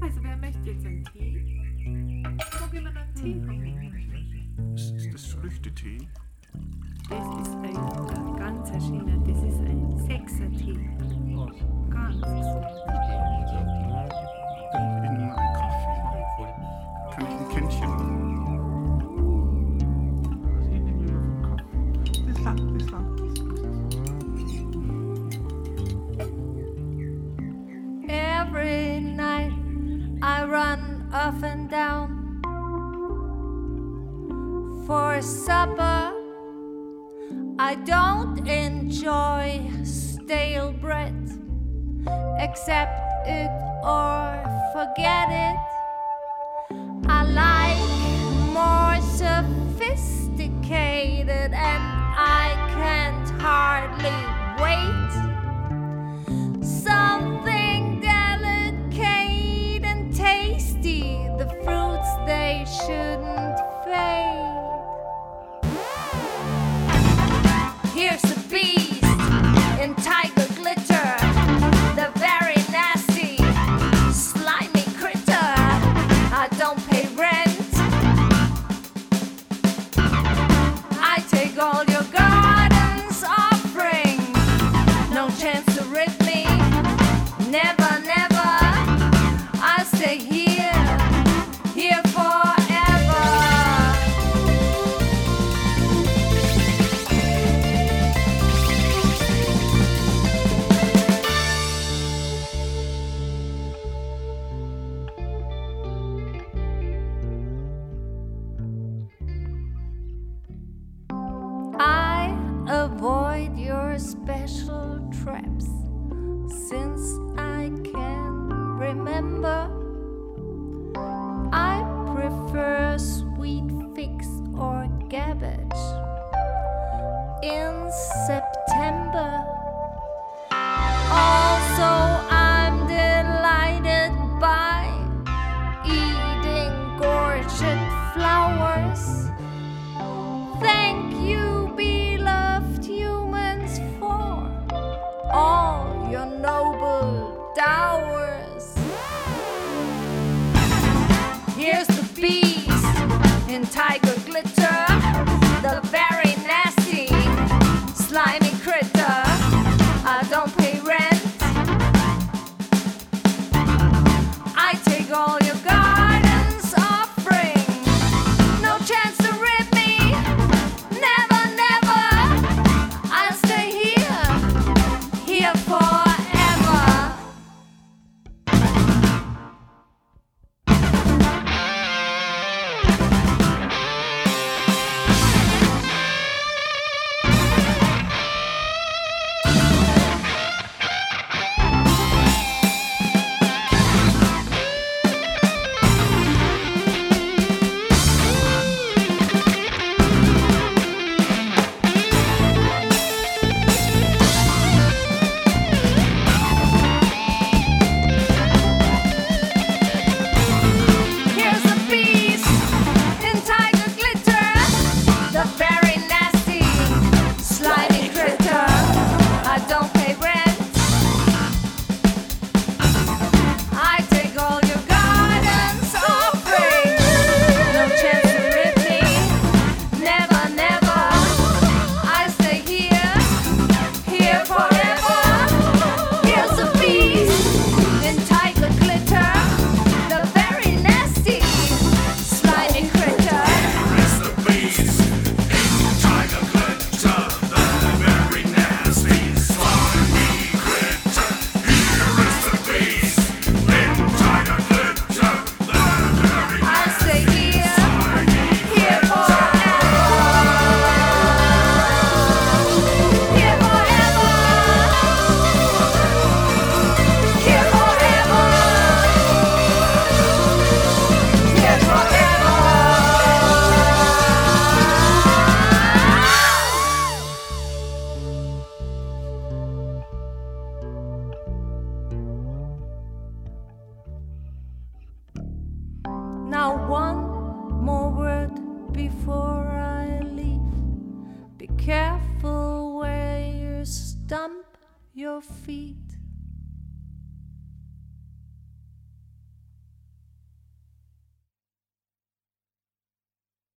Also wer möchte jetzt einen Tee? Mag jemand einen Tee haben? Ist, ist das Früchtetee? Das ist ein, ein ganz schöner, das ist ein Sechser-Tee. Ganz run up and down for supper. I don't enjoy stale bread, Accept it or forget it. play. avoid your special traps since I can remember. I prefer sweet figs or cabbage in September. Now, one more word before I leave. Be careful where you stamp your feet.